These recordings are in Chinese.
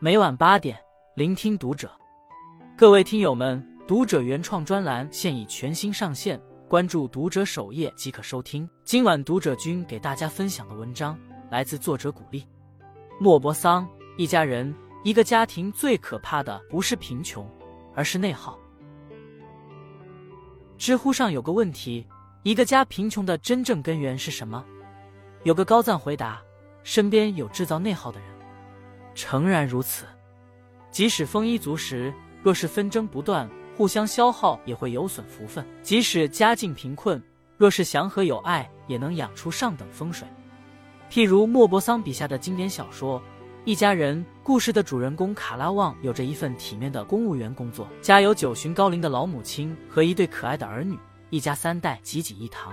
每晚八点，聆听读者。各位听友们，读者原创专栏现已全新上线，关注读者首页即可收听。今晚读者君给大家分享的文章来自作者鼓励。莫泊桑一家人，一个家庭最可怕的不是贫穷，而是内耗。知乎上有个问题：一个家贫穷的真正根源是什么？有个高赞回答：身边有制造内耗的人。诚然如此，即使丰衣足食，若是纷争不断，互相消耗，也会有损福分；即使家境贫困，若是祥和有爱，也能养出上等风水。譬如莫泊桑笔下的经典小说《一家人》，故事的主人公卡拉旺有着一份体面的公务员工作，家有九旬高龄的老母亲和一对可爱的儿女，一家三代济济一堂。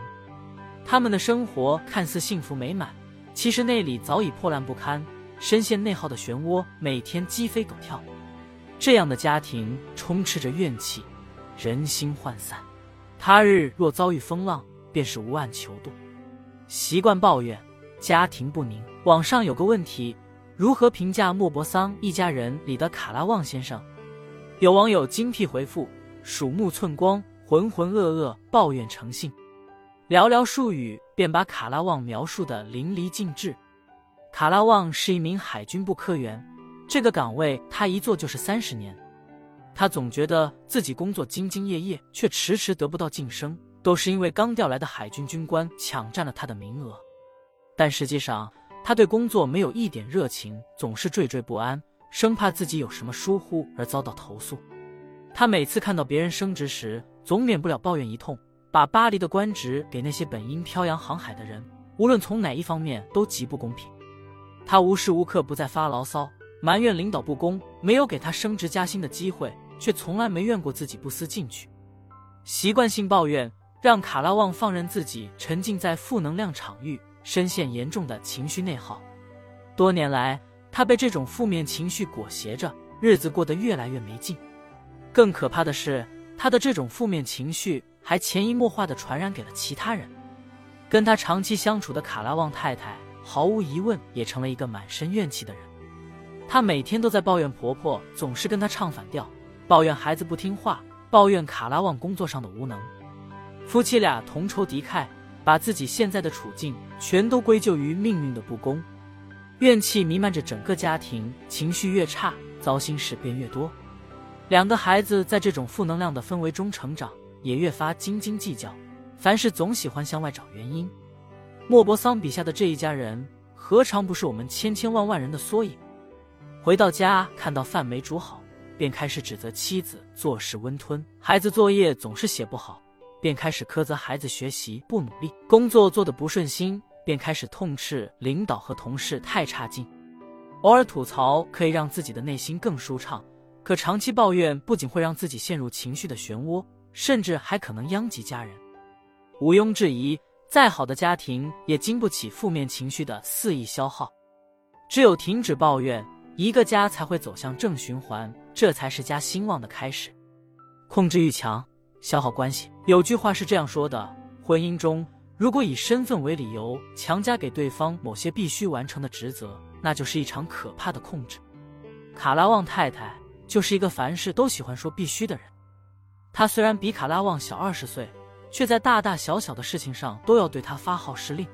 他们的生活看似幸福美满，其实内里早已破烂不堪。深陷内耗的漩涡，每天鸡飞狗跳，这样的家庭充斥着怨气，人心涣散。他日若遭遇风浪，便是无岸求渡。习惯抱怨，家庭不宁。网上有个问题：如何评价莫泊桑一家人里的卡拉旺先生？有网友精辟回复：鼠目寸光，浑浑噩噩，抱怨成性。寥寥数语便把卡拉旺描述的淋漓尽致。卡拉旺是一名海军部科员，这个岗位他一做就是三十年。他总觉得自己工作兢兢业业，却迟迟得不到晋升，都是因为刚调来的海军军官抢占了他的名额。但实际上，他对工作没有一点热情，总是惴惴不安，生怕自己有什么疏忽而遭到投诉。他每次看到别人升职时，总免不了抱怨一通，把巴黎的官职给那些本应漂洋航海的人，无论从哪一方面都极不公平。他无时无刻不在发牢骚，埋怨领导不公，没有给他升职加薪的机会，却从来没怨过自己不思进取。习惯性抱怨让卡拉旺放任自己沉浸在负能量场域，深陷严重的情绪内耗。多年来，他被这种负面情绪裹挟着，日子过得越来越没劲。更可怕的是，他的这种负面情绪还潜移默化地传染给了其他人。跟他长期相处的卡拉旺太太。毫无疑问，也成了一个满身怨气的人。她每天都在抱怨婆婆总是跟她唱反调，抱怨孩子不听话，抱怨卡拉旺工作上的无能。夫妻俩同仇敌忾，把自己现在的处境全都归咎于命运的不公，怨气弥漫着整个家庭，情绪越差，糟心事便越多。两个孩子在这种负能量的氛围中成长，也越发斤斤计较，凡事总喜欢向外找原因。莫泊桑笔下的这一家人，何尝不是我们千千万万人的缩影？回到家，看到饭没煮好，便开始指责妻子做事温吞；孩子作业总是写不好，便开始苛责孩子学习不努力；工作做得不顺心，便开始痛斥领导和同事太差劲。偶尔吐槽可以让自己的内心更舒畅，可长期抱怨不仅会让自己陷入情绪的漩涡，甚至还可能殃及家人。毋庸置疑。再好的家庭也经不起负面情绪的肆意消耗，只有停止抱怨，一个家才会走向正循环，这才是家兴旺的开始。控制欲强，消耗关系。有句话是这样说的：婚姻中，如果以身份为理由强加给对方某些必须完成的职责，那就是一场可怕的控制。卡拉旺太太就是一个凡事都喜欢说必须的人。她虽然比卡拉旺小二十岁。却在大大小小的事情上都要对他发号施令。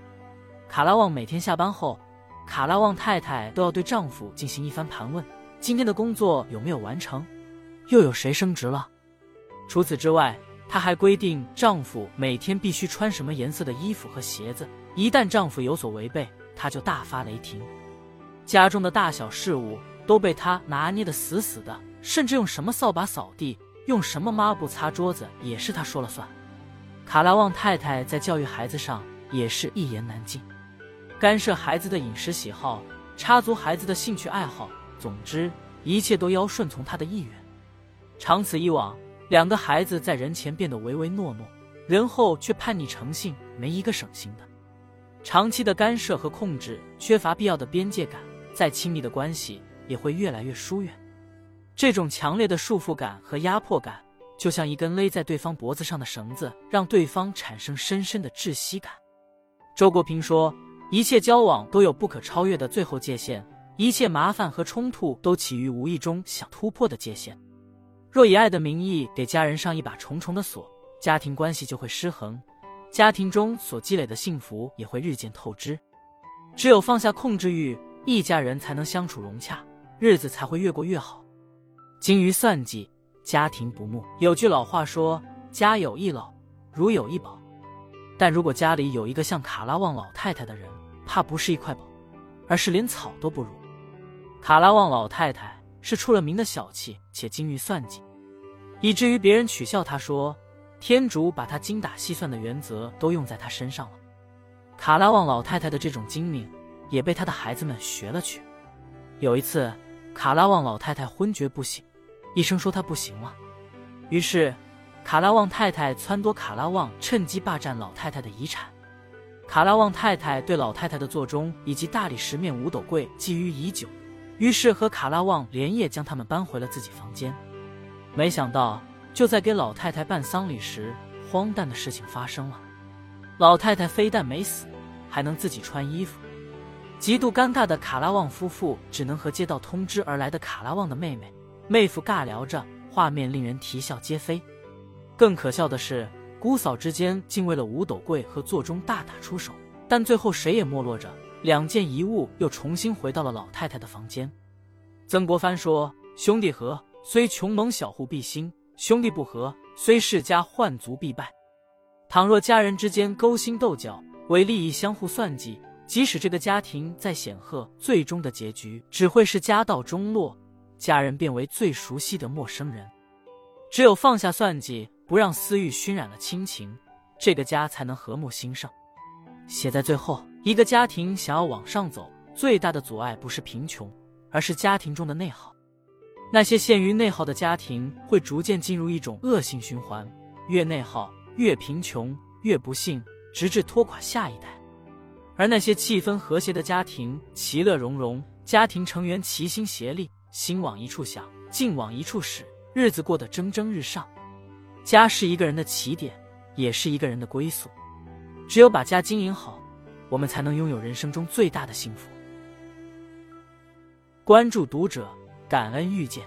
卡拉旺每天下班后，卡拉旺太太都要对丈夫进行一番盘问：今天的工作有没有完成？又有谁升职了？除此之外，她还规定丈夫每天必须穿什么颜色的衣服和鞋子。一旦丈夫有所违背，她就大发雷霆。家中的大小事务都被她拿捏的死死的，甚至用什么扫把扫地，用什么抹布擦桌子，也是她说了算。卡拉旺太太在教育孩子上也是一言难尽，干涉孩子的饮食喜好，插足孩子的兴趣爱好，总之一切都要顺从他的意愿。长此以往，两个孩子在人前变得唯唯诺诺，人后却叛逆成性，没一个省心的。长期的干涉和控制，缺乏必要的边界感，再亲密的关系也会越来越疏远。这种强烈的束缚感和压迫感。就像一根勒在对方脖子上的绳子，让对方产生深深的窒息感。周国平说：“一切交往都有不可超越的最后界限，一切麻烦和冲突都起于无意中想突破的界限。若以爱的名义给家人上一把重重的锁，家庭关系就会失衡，家庭中所积累的幸福也会日渐透支。只有放下控制欲，一家人才能相处融洽，日子才会越过越好。精于算计，家庭不睦。有句老话说：“家有一老，如有一宝。”但如果家里有一个像卡拉旺老太太的人，怕不是一块宝，而是连草都不如。卡拉旺老太太是出了名的小气且精于算计，以至于别人取笑她说：“天主把她精打细算的原则都用在她身上了。”卡拉旺老太太的这种精明，也被她的孩子们学了去。有一次，卡拉旺老太太昏厥不醒，医生说他不行了，于是。卡拉旺太太撺掇卡拉旺趁机霸占老太太的遗产。卡拉旺太太对老太太的座钟以及大理石面五斗柜觊觎已久，于是和卡拉旺连夜将他们搬回了自己房间。没想到，就在给老太太办丧礼时，荒诞的事情发生了：老太太非但没死，还能自己穿衣服。极度尴尬的卡拉旺夫妇只能和接到通知而来的卡拉旺的妹妹、妹夫尬聊着，画面令人啼笑皆非。更可笑的是，姑嫂之间竟为了五斗柜和座钟大打出手，但最后谁也没落着，两件遗物又重新回到了老太太的房间。曾国藩说：“兄弟和，虽穷蒙小户必兴；兄弟不和，虽世家换族必败。”倘若家人之间勾心斗角，为利益相互算计，即使这个家庭再显赫，最终的结局只会是家道中落，家人变为最熟悉的陌生人。只有放下算计。不让私欲熏染了亲情，这个家才能和睦兴盛。写在最后，一个家庭想要往上走，最大的阻碍不是贫穷，而是家庭中的内耗。那些陷于内耗的家庭会逐渐进入一种恶性循环，越内耗越贫穷，越不幸，直至拖垮下一代。而那些气氛和谐的家庭，其乐融融，家庭成员齐心协力，心往一处想，劲往一处使，日子过得蒸蒸日上。家是一个人的起点，也是一个人的归宿。只有把家经营好，我们才能拥有人生中最大的幸福。关注读者，感恩遇见。